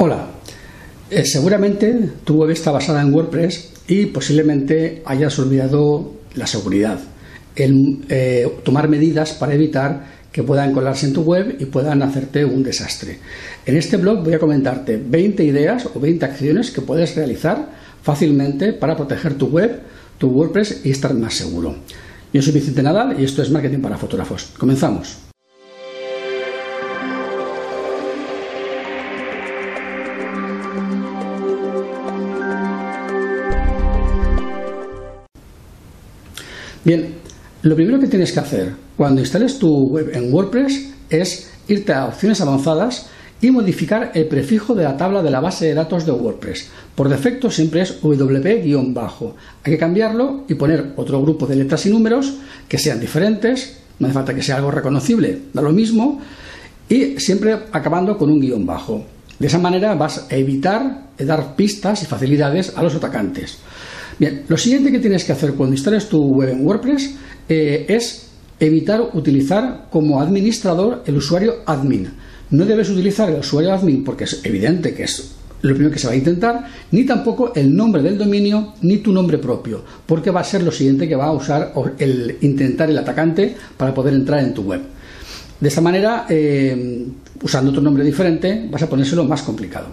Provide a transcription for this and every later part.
Hola, eh, seguramente tu web está basada en WordPress y posiblemente hayas olvidado la seguridad, el eh, tomar medidas para evitar que puedan colarse en tu web y puedan hacerte un desastre. En este blog voy a comentarte 20 ideas o 20 acciones que puedes realizar fácilmente para proteger tu web, tu WordPress y estar más seguro. Yo soy Vicente Nadal y esto es Marketing para Fotógrafos. Comenzamos. Bien, lo primero que tienes que hacer cuando instales tu web en WordPress es irte a opciones avanzadas y modificar el prefijo de la tabla de la base de datos de WordPress. Por defecto siempre es WP-bajo. Hay que cambiarlo y poner otro grupo de letras y números que sean diferentes, no hace falta que sea algo reconocible, da lo mismo, y siempre acabando con un guion bajo. De esa manera vas a evitar dar pistas y facilidades a los atacantes. Bien, lo siguiente que tienes que hacer cuando instales tu web en WordPress eh, es evitar utilizar como administrador el usuario admin. No debes utilizar el usuario admin porque es evidente que es lo primero que se va a intentar, ni tampoco el nombre del dominio ni tu nombre propio, porque va a ser lo siguiente que va a usar el intentar el atacante para poder entrar en tu web. De esta manera, eh, usando otro nombre diferente, vas a ponérselo más complicado.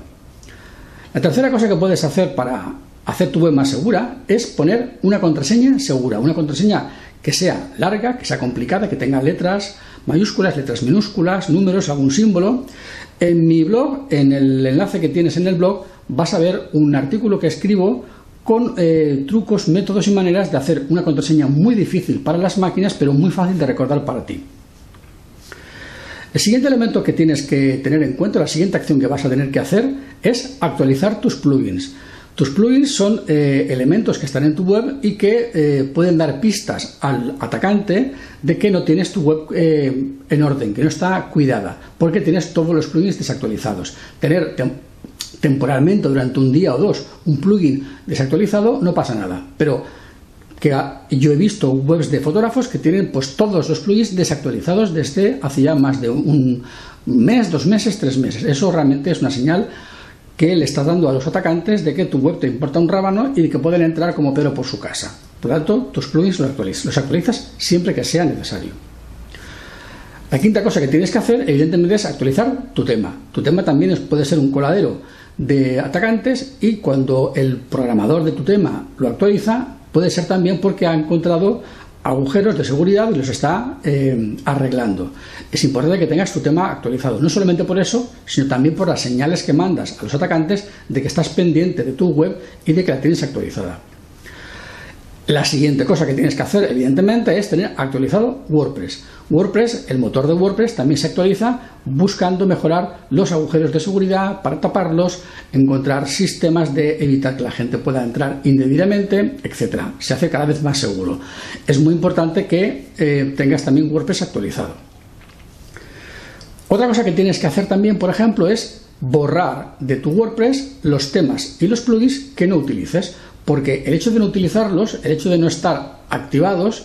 La tercera cosa que puedes hacer para hacer tu web más segura es poner una contraseña segura, una contraseña que sea larga, que sea complicada, que tenga letras mayúsculas, letras minúsculas, números, algún símbolo. En mi blog, en el enlace que tienes en el blog, vas a ver un artículo que escribo con eh, trucos, métodos y maneras de hacer una contraseña muy difícil para las máquinas, pero muy fácil de recordar para ti. El siguiente elemento que tienes que tener en cuenta, la siguiente acción que vas a tener que hacer, es actualizar tus plugins. Tus plugins son eh, elementos que están en tu web y que eh, pueden dar pistas al atacante de que no tienes tu web eh, en orden, que no está cuidada, porque tienes todos los plugins desactualizados. Tener temporalmente durante un día o dos un plugin desactualizado no pasa nada, pero que yo he visto webs de fotógrafos que tienen pues todos los plugins desactualizados desde hace ya más de un mes, dos meses, tres meses. Eso realmente es una señal que le estás dando a los atacantes de que tu web te importa un rábano y que pueden entrar como Pedro por su casa. Por lo tanto, tus plugins los actualizas, los actualizas siempre que sea necesario. La quinta cosa que tienes que hacer, evidentemente, es actualizar tu tema. Tu tema también puede ser un coladero de atacantes y cuando el programador de tu tema lo actualiza, puede ser también porque ha encontrado agujeros de seguridad y los está eh, arreglando. Es importante que tengas tu tema actualizado, no solamente por eso, sino también por las señales que mandas a los atacantes de que estás pendiente de tu web y de que la tienes actualizada. La siguiente cosa que tienes que hacer, evidentemente, es tener actualizado WordPress. WordPress, el motor de WordPress, también se actualiza buscando mejorar los agujeros de seguridad para taparlos, encontrar sistemas de evitar que la gente pueda entrar indebidamente, etc. Se hace cada vez más seguro. Es muy importante que eh, tengas también WordPress actualizado. Otra cosa que tienes que hacer también, por ejemplo, es borrar de tu WordPress los temas y los plugins que no utilices porque el hecho de no utilizarlos, el hecho de no estar activados,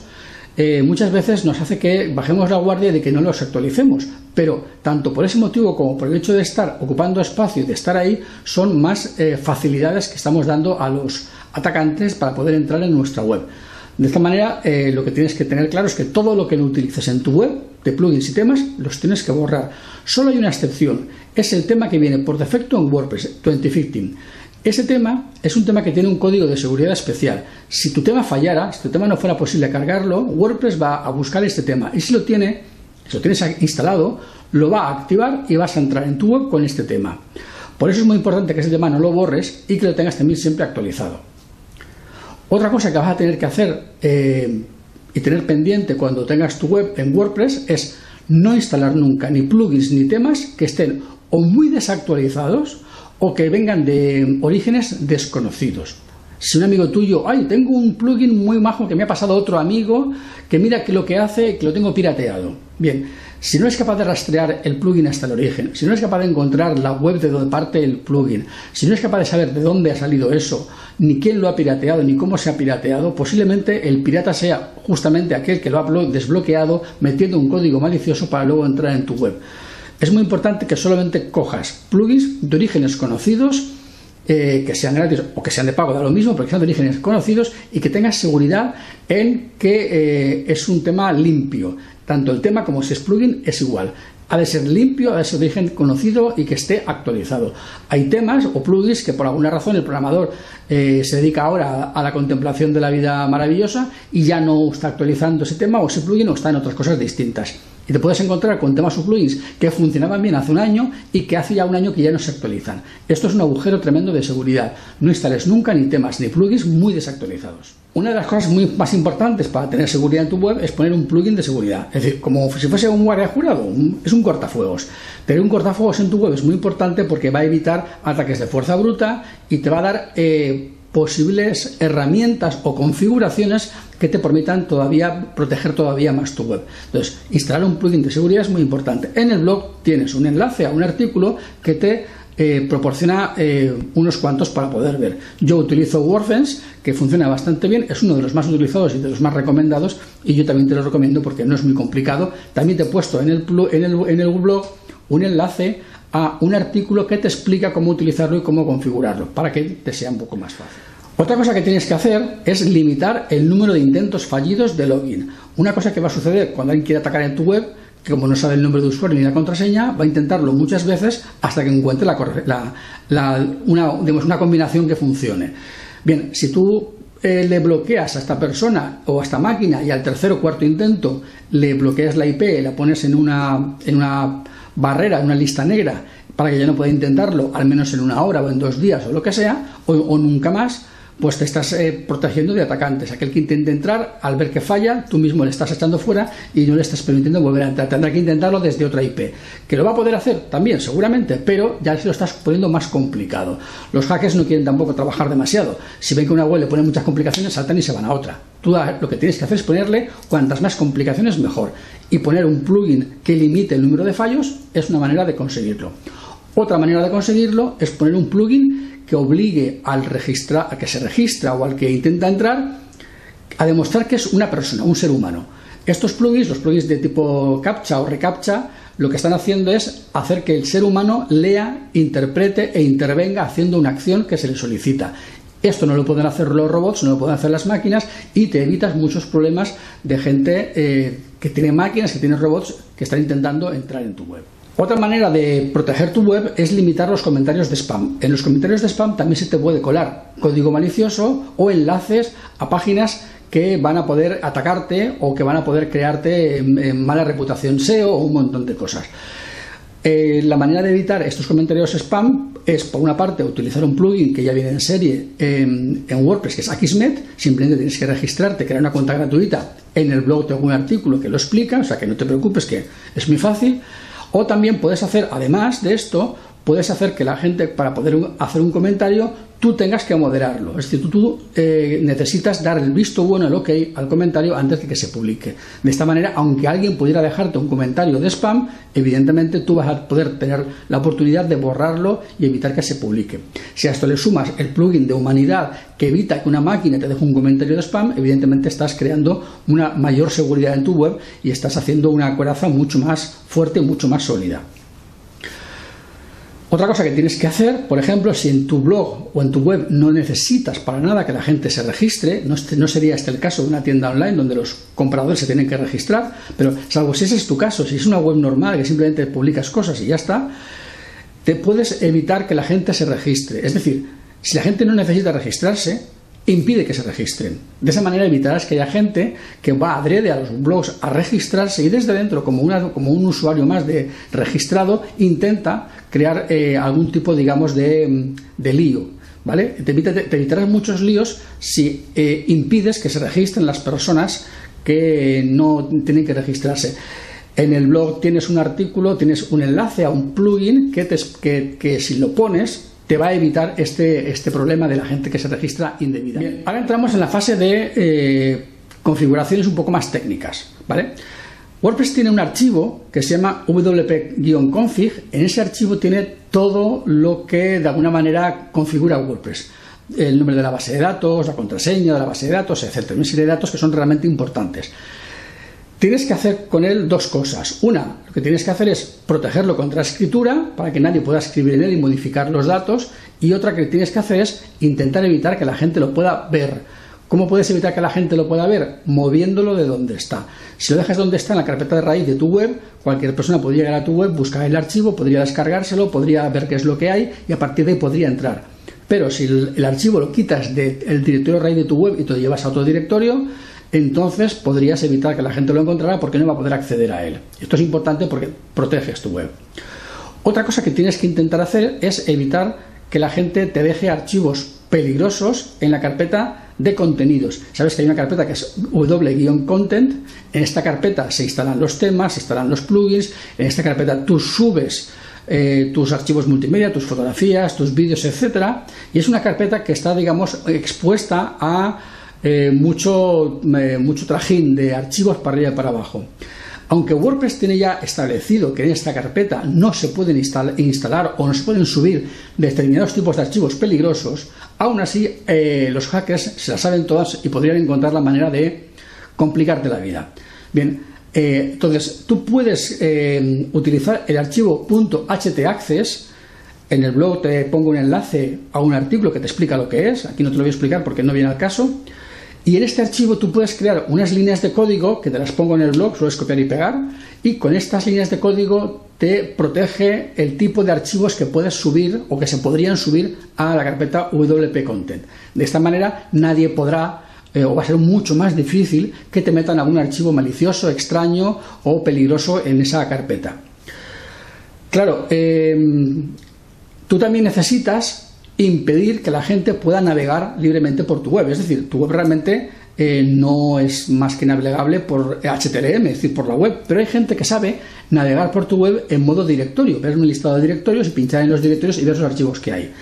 eh, muchas veces nos hace que bajemos la guardia de que no los actualicemos. Pero tanto por ese motivo como por el hecho de estar ocupando espacio y de estar ahí, son más eh, facilidades que estamos dando a los atacantes para poder entrar en nuestra web. De esta manera, eh, lo que tienes que tener claro es que todo lo que no utilices en tu web, de plugins y temas, los tienes que borrar. Solo hay una excepción, es el tema que viene por defecto en WordPress 2015. Ese tema es un tema que tiene un código de seguridad especial. Si tu tema fallara, si tu tema no fuera posible cargarlo, WordPress va a buscar este tema y si lo tiene, si lo tienes instalado, lo va a activar y vas a entrar en tu web con este tema. Por eso es muy importante que ese tema no lo borres y que lo tengas también siempre actualizado. Otra cosa que vas a tener que hacer eh, y tener pendiente cuando tengas tu web en WordPress es no instalar nunca ni plugins ni temas que estén o muy desactualizados o que vengan de orígenes desconocidos. Si un amigo tuyo, ay, tengo un plugin muy majo que me ha pasado otro amigo, que mira que lo que hace, que lo tengo pirateado. Bien, si no es capaz de rastrear el plugin hasta el origen, si no es capaz de encontrar la web de donde parte el plugin, si no es capaz de saber de dónde ha salido eso, ni quién lo ha pirateado, ni cómo se ha pirateado, posiblemente el pirata sea justamente aquel que lo ha desbloqueado metiendo un código malicioso para luego entrar en tu web. Es muy importante que solamente cojas plugins de orígenes conocidos eh, que sean gratis o que sean de pago, da lo mismo, pero que sean de orígenes conocidos y que tengas seguridad en que eh, es un tema limpio. Tanto el tema como si es plugin es igual. Ha de ser limpio, ha de ser de origen conocido y que esté actualizado. Hay temas o plugins que por alguna razón el programador eh, se dedica ahora a la contemplación de la vida maravillosa y ya no está actualizando ese tema o ese plugin o está en otras cosas distintas. Y te puedes encontrar con temas o plugins que funcionaban bien hace un año y que hace ya un año que ya no se actualizan. Esto es un agujero tremendo de seguridad. No instales nunca ni temas ni plugins muy desactualizados. Una de las cosas más importantes para tener seguridad en tu web es poner un plugin de seguridad. Es decir, como si fuese un guardia jurado, es un cortafuegos. Tener un cortafuegos en tu web es muy importante porque va a evitar ataques de fuerza bruta y te va a dar eh, posibles herramientas o configuraciones que te permitan todavía proteger todavía más tu web. Entonces, instalar un plugin de seguridad es muy importante. En el blog tienes un enlace a un artículo que te eh, proporciona eh, unos cuantos para poder ver. Yo utilizo WordFence, que funciona bastante bien, es uno de los más utilizados y de los más recomendados, y yo también te lo recomiendo porque no es muy complicado. También te he puesto en el, en el, en el blog un enlace a un artículo que te explica cómo utilizarlo y cómo configurarlo, para que te sea un poco más fácil. Otra cosa que tienes que hacer es limitar el número de intentos fallidos de login. Una cosa que va a suceder cuando alguien quiere atacar en tu web, que como no sabe el nombre de usuario ni la contraseña, va a intentarlo muchas veces hasta que encuentre una, combinación que funcione. Bien, si tú eh, le bloqueas a esta persona o a esta máquina y al tercer o cuarto intento le bloqueas la IP, la pones en una, en una barrera, una lista negra, para que ya no pueda intentarlo, al menos en una hora o en dos días o lo que sea, o nunca más, pues te estás eh, protegiendo de atacantes. Aquel que intente entrar, al ver que falla, tú mismo le estás echando fuera y no le estás permitiendo volver a entrar. Tendrá que intentarlo desde otra IP. Que lo va a poder hacer también, seguramente, pero ya se lo estás poniendo más complicado. Los hackers no quieren tampoco trabajar demasiado. Si ven que una web le pone muchas complicaciones, saltan y se van a otra. Tú lo que tienes que hacer es ponerle cuantas más complicaciones mejor. Y poner un plugin que limite el número de fallos es una manera de conseguirlo. Otra manera de conseguirlo es poner un plugin que obligue al registrar, a que se registra o al que intenta entrar a demostrar que es una persona, un ser humano. Estos plugins, los plugins de tipo captcha o recaptcha, lo que están haciendo es hacer que el ser humano lea, interprete e intervenga haciendo una acción que se le solicita. Esto no lo pueden hacer los robots, no lo pueden hacer las máquinas y te evitas muchos problemas de gente eh, que tiene máquinas, que tiene robots que están intentando entrar en tu web. Otra manera de proteger tu web es limitar los comentarios de spam. En los comentarios de spam también se te puede colar código malicioso o enlaces a páginas que van a poder atacarte o que van a poder crearte mala reputación SEO o un montón de cosas. Eh, la manera de evitar estos comentarios spam es, por una parte, utilizar un plugin que ya viene en serie en, WordPress, que es Akismet. Simplemente tienes que registrarte, crear una cuenta gratuita. En el blog tengo un artículo que lo explica, o sea que no te preocupes, que es muy fácil. O también puedes hacer, además de esto, puedes hacer que la gente, para poder hacer un comentario, tú tengas que moderarlo. Es decir, tú, eh, necesitas dar el visto bueno, el ok al comentario antes de que se publique. De esta manera, aunque alguien pudiera dejarte un comentario de spam, evidentemente tú vas a poder tener la oportunidad de borrarlo y evitar que se publique. Si a esto le sumas el plugin de humanidad que evita que una máquina te deje un comentario de spam, evidentemente estás creando una mayor seguridad en tu web y estás haciendo una coraza mucho más fuerte, mucho más sólida. Otra cosa que tienes que hacer, por ejemplo, si en tu blog o en tu web no necesitas para nada que la gente se registre, no, no, sería este el caso de una tienda online donde los compradores se tienen que registrar, pero salvo si ese es tu caso, si es una web normal que simplemente publicas cosas y ya está, te puedes evitar que la gente se registre. Es decir, si la gente no necesita registrarse, impide que se registren. De esa manera evitarás que haya gente que va adrede a los blogs a registrarse y desde dentro, como, como un usuario más de registrado, intenta crear eh, algún tipo, digamos, de, lío. ¿Vale? Te, evitarás muchos líos si eh, impides que se registren las personas que no tienen que registrarse. En el blog tienes un artículo, tienes un enlace a un plugin que, te, que si lo pones te va a evitar este, este problema de la gente que se registra indebidamente. ahora entramos en la fase de eh, configuraciones un poco más técnicas. ¿vale? WordPress tiene un archivo que se llama wp-config. En ese archivo tiene todo lo que de alguna manera configura WordPress. El nombre de la base de datos, la contraseña de la base de datos, etc. Una serie de datos que son realmente importantes. Tienes que hacer con él dos cosas. Una, lo que tienes que hacer es protegerlo contra escritura para que nadie pueda escribir en él y modificar los datos. Y otra que tienes que hacer es intentar evitar que la gente lo pueda ver. ¿Cómo puedes evitar que la gente lo pueda ver? Moviéndolo de donde está. Si lo dejas donde está, en la carpeta de raíz de tu web, cualquier persona podría llegar a tu web, buscar el archivo, podría descargárselo, podría ver qué es lo que hay y a partir de ahí podría entrar. Pero si el, archivo lo quitas del directorio raíz de tu web y te lo llevas a otro directorio, entonces podrías evitar que la gente lo encontrara porque no va a poder acceder a él. Esto es importante porque proteges tu web. Otra cosa que tienes que intentar hacer es evitar que la gente te deje archivos peligrosos en la carpeta de contenidos. Sabes que hay una carpeta que es w-content. En esta carpeta se instalan los temas, se instalan los plugins. En esta carpeta tú subes eh, tus archivos multimedia, tus fotografías, tus vídeos, etcétera. Y es una carpeta que está, digamos, expuesta a eh, mucho, eh, mucho trajín de archivos para arriba y para abajo. Aunque WordPress tiene ya establecido que en esta carpeta no se pueden instalar o no se pueden subir determinados tipos de archivos peligrosos, aún así eh, los hackers se las saben todas y podrían encontrar la manera de complicarte la vida. Bien, entonces tú puedes utilizar el archivo .htaccess en el blog te pongo un enlace a un artículo que te explica lo que es. Aquí no te lo voy a explicar porque no viene al caso. Y en este archivo tú puedes crear unas líneas de código que te las pongo en el blog, sueles copiar y pegar, y con estas líneas de código te protege el tipo de archivos que puedes subir o que se podrían subir a la carpeta WP Content. De esta manera nadie podrá eh, o va a ser mucho más difícil que te metan algún archivo malicioso, extraño o peligroso en esa carpeta. Claro, eh, tú también necesitas impedir que la gente pueda navegar libremente por tu web. Es decir, tu web realmente eh, no es más que navegable por HTML, es decir, por la web, pero hay gente que sabe navegar por tu web en modo directorio, ver un listado de directorios y pinchar en los directorios y ver los archivos que hay.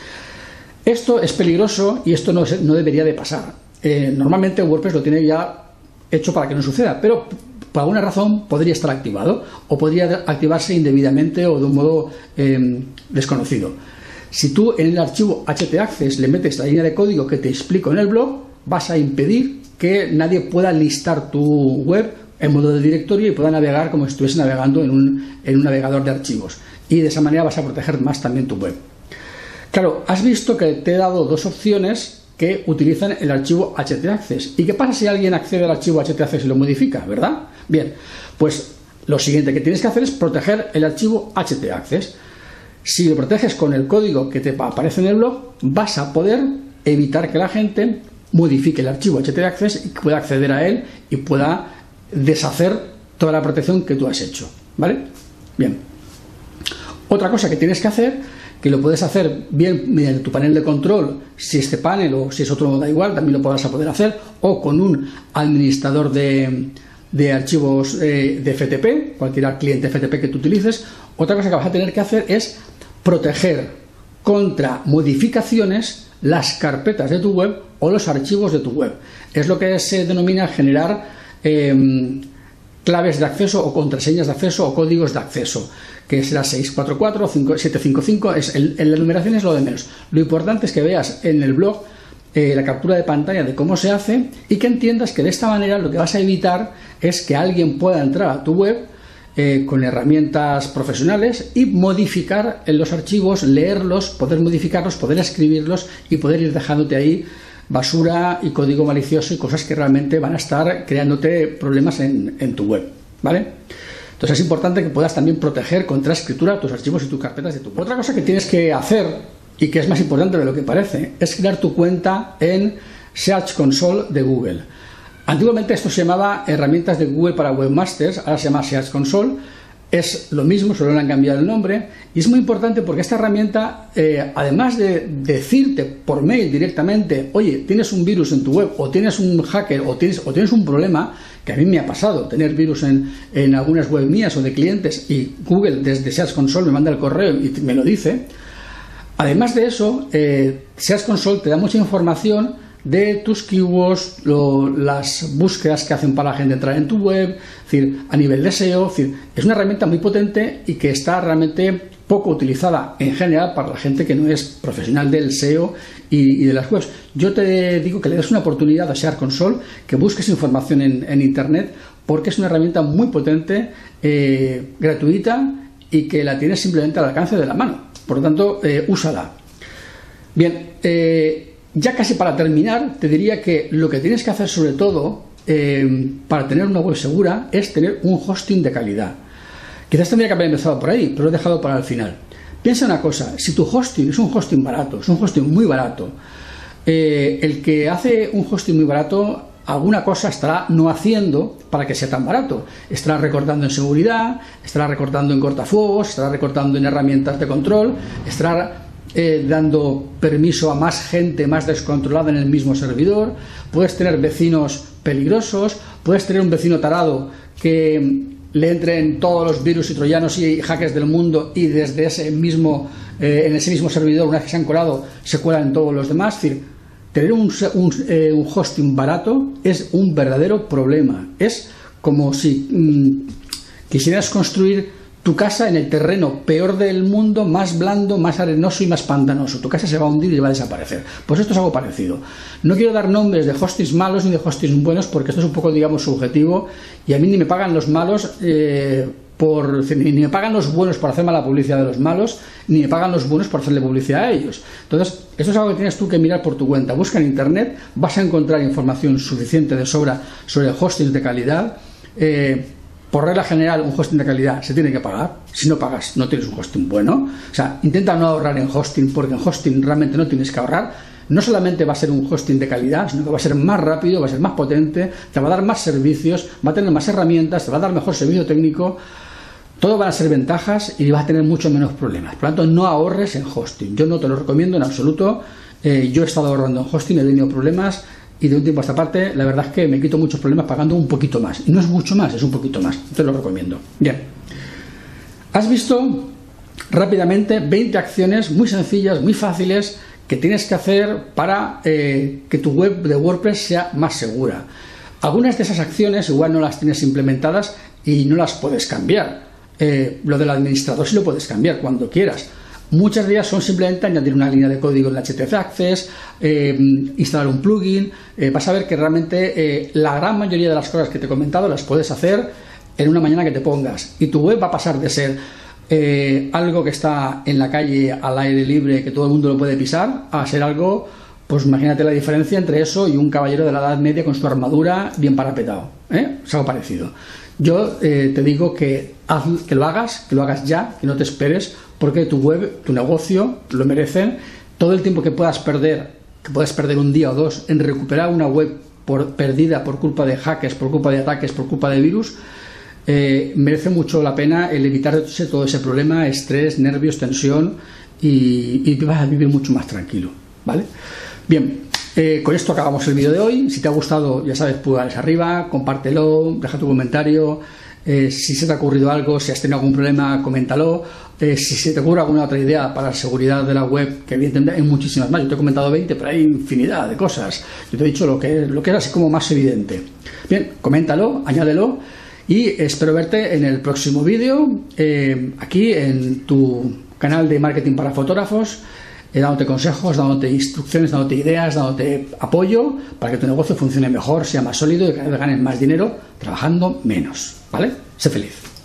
Esto es peligroso y esto no, no debería de pasar. Eh, normalmente WordPress lo tiene ya hecho para que no suceda, pero por alguna razón podría estar activado o podría activarse indebidamente o de un modo eh, desconocido. Si tú en el archivo htaccess le metes la línea de código que te explico en el blog, vas a impedir que nadie pueda listar tu web en modo de directorio y pueda navegar como si estuviese navegando en un, en un navegador de archivos. Y de esa manera vas a proteger más también tu web. Claro, has visto que te he dado dos opciones que utilizan el archivo htaccess. ¿Y qué pasa si alguien accede al archivo htaccess y lo modifica, verdad? Bien, pues lo siguiente que tienes que hacer es proteger el archivo htaccess. Si lo proteges con el código que te aparece en el blog, vas a poder evitar que la gente modifique el archivo htaccess y pueda acceder a él y pueda deshacer toda la protección que tú has hecho. ¿Vale? Bien. Otra cosa que tienes que hacer, que lo puedes hacer bien mediante tu panel de control, si este panel o si es otro, da igual, también lo podrás poder hacer, o con un administrador de, de archivos eh, de FTP, cualquier cliente FTP que tú utilices. Otra cosa que vas a tener que hacer es proteger contra modificaciones las carpetas de tu web o los archivos de tu web. Es lo que se denomina generar em, claves de acceso o contraseñas de acceso o códigos de acceso, que será 644 o 755, es la numeración es lo de menos. Lo importante es que veas en el blog eh, la captura de pantalla de cómo se hace y que entiendas que de esta manera lo que vas a evitar es que alguien pueda entrar a tu web eh, con herramientas profesionales y modificar en los archivos, leerlos, poder modificarlos, poder escribirlos y poder ir dejándote ahí basura y código malicioso y cosas que realmente van a estar creándote problemas en, tu web. ¿Vale? Entonces es importante que puedas también proteger contra escritura tus archivos y tus carpetas de tu web. Otra cosa que tienes que hacer y que es más importante de lo que parece es crear tu cuenta en Search Console de Google. Antiguamente esto se llamaba herramientas de Google para webmasters, ahora se llama Search Console. Es lo mismo, solo le han cambiado el nombre. Y es muy importante porque esta herramienta, eh, además de decirte por mail directamente, oye, tienes un virus en tu web, o tienes un hacker, o tienes, un problema, que a mí me ha pasado, tener virus en, en algunas web mías o de clientes, y Google desde Search Console me manda el correo y me lo dice. Además de eso, eh, Search Console te da mucha información de tus keywords, las búsquedas que hacen para la gente entrar en tu web, es decir, a nivel de SEO, es, una herramienta muy potente y que está realmente poco utilizada en general para la gente que no es profesional del SEO y, de las webs. Yo te digo que le des una oportunidad a Share Console, que busques información en, Internet, porque es una herramienta muy potente, eh, gratuita y que la tienes simplemente al alcance de la mano. Por lo tanto, eh, úsala. Bien, eh, ya casi para terminar, te diría que lo que tienes que hacer sobre todo para tener una web segura es tener un hosting de calidad. Quizás tendría que haber empezado por ahí, pero lo he dejado para el final. Piensa una cosa, si tu hosting es un hosting barato, es un hosting muy barato, eh, el que hace un hosting muy barato alguna cosa estará no haciendo para que sea tan barato. Estará recortando en seguridad, estará recortando en cortafuegos, estará recortando en herramientas de control, estará eh, dando permiso a más gente más descontrolada en el mismo servidor. Puedes tener vecinos peligrosos, puedes tener un vecino tarado que le entren todos los virus y troyanos y hackers del mundo y desde ese mismo, eh, en ese mismo servidor, una vez que se han colado, se cuelan todos los demás. Tener un, eh, un, hosting barato es un verdadero problema. Es como si mm, quisieras construir tu casa en el terreno peor del mundo, más blando, más arenoso y más pantanoso. Tu casa se va a hundir y va a desaparecer. Pues esto es algo parecido. No quiero dar nombres de hostings malos ni de hostings buenos porque esto es un poco, digamos, subjetivo y a mí ni me pagan los malos. Eh, por, ni me pagan los buenos por hacer mala publicidad de los malos, ni me pagan los buenos por hacerle publicidad a ellos. Entonces, esto es algo que tienes tú que mirar por tu cuenta. Busca en Internet, vas a encontrar información suficiente de sobra sobre hostings de calidad. Eh, por regla general, un hosting de calidad se tiene que pagar. Si no pagas, no tienes un hosting bueno. O sea, intenta no ahorrar en hosting, porque en hosting realmente no tienes que ahorrar. No solamente va a ser un hosting de calidad, sino que va a ser más rápido, va a ser más potente, te va a dar más servicios, va a tener más herramientas, te va a dar mejor servicio técnico. Todo van a ser ventajas y vas a tener mucho menos problemas. Por lo tanto, no ahorres en hosting. Yo no te lo recomiendo en absoluto. Eh, yo he estado ahorrando en hosting, he tenido problemas y de un tiempo a esta parte, la verdad es que me quito muchos problemas pagando un poquito más. Y no es mucho más, es un poquito más. Te lo recomiendo. Bien. Has visto rápidamente 20 acciones muy sencillas, muy fáciles que tienes que hacer para eh, que tu web de WordPress sea más segura. Algunas de esas acciones igual no las tienes implementadas y no las puedes cambiar. Eh, lo del administrador sí lo puedes cambiar cuando quieras. Muchas de ellas son simplemente añadir una línea de código en la HTTP Access, eh, instalar un plugin. Eh, vas a ver que realmente eh, la gran mayoría de las cosas que te he comentado las puedes hacer en una mañana que te pongas. Y tu web va a pasar de ser algo que está en la calle al aire libre, que todo el mundo lo puede pisar, a ser algo, pues imagínate la diferencia entre eso y un caballero de la Edad Media con su armadura bien parapetado. Es algo parecido. Yo te digo que, que lo hagas, que lo hagas ya, que no te esperes porque tu web, tu negocio lo merecen. Todo el tiempo que puedas perder, que puedas perder un día o dos en recuperar una web por, perdida por culpa de hackers, por culpa de ataques, por culpa de virus, eh, merece mucho la pena el evitarse todo ese problema, estrés, nervios, tensión y, vas a vivir mucho más tranquilo. ¿Vale? Bien, eh, con esto acabamos el vídeo de hoy. Si te ha gustado, ya sabes, pulgares arriba, compártelo, deja tu comentario. Eh, si se te ha ocurrido algo, si has tenido algún problema, coméntalo. Eh, si se te ocurre alguna otra idea para la seguridad de la web, que evidentemente hay muchísimas más. Yo te he comentado 20, pero hay infinidad de cosas. Yo te he dicho lo que, lo que era así como más evidente. Bien, coméntalo, añádelo y espero verte en el próximo vídeo, aquí en tu canal de marketing para fotógrafos, dándote consejos, dándote instrucciones, dándote ideas, dándote apoyo para que tu negocio funcione mejor, sea más sólido y ganes más dinero trabajando menos. ¿Vale? Sé feliz.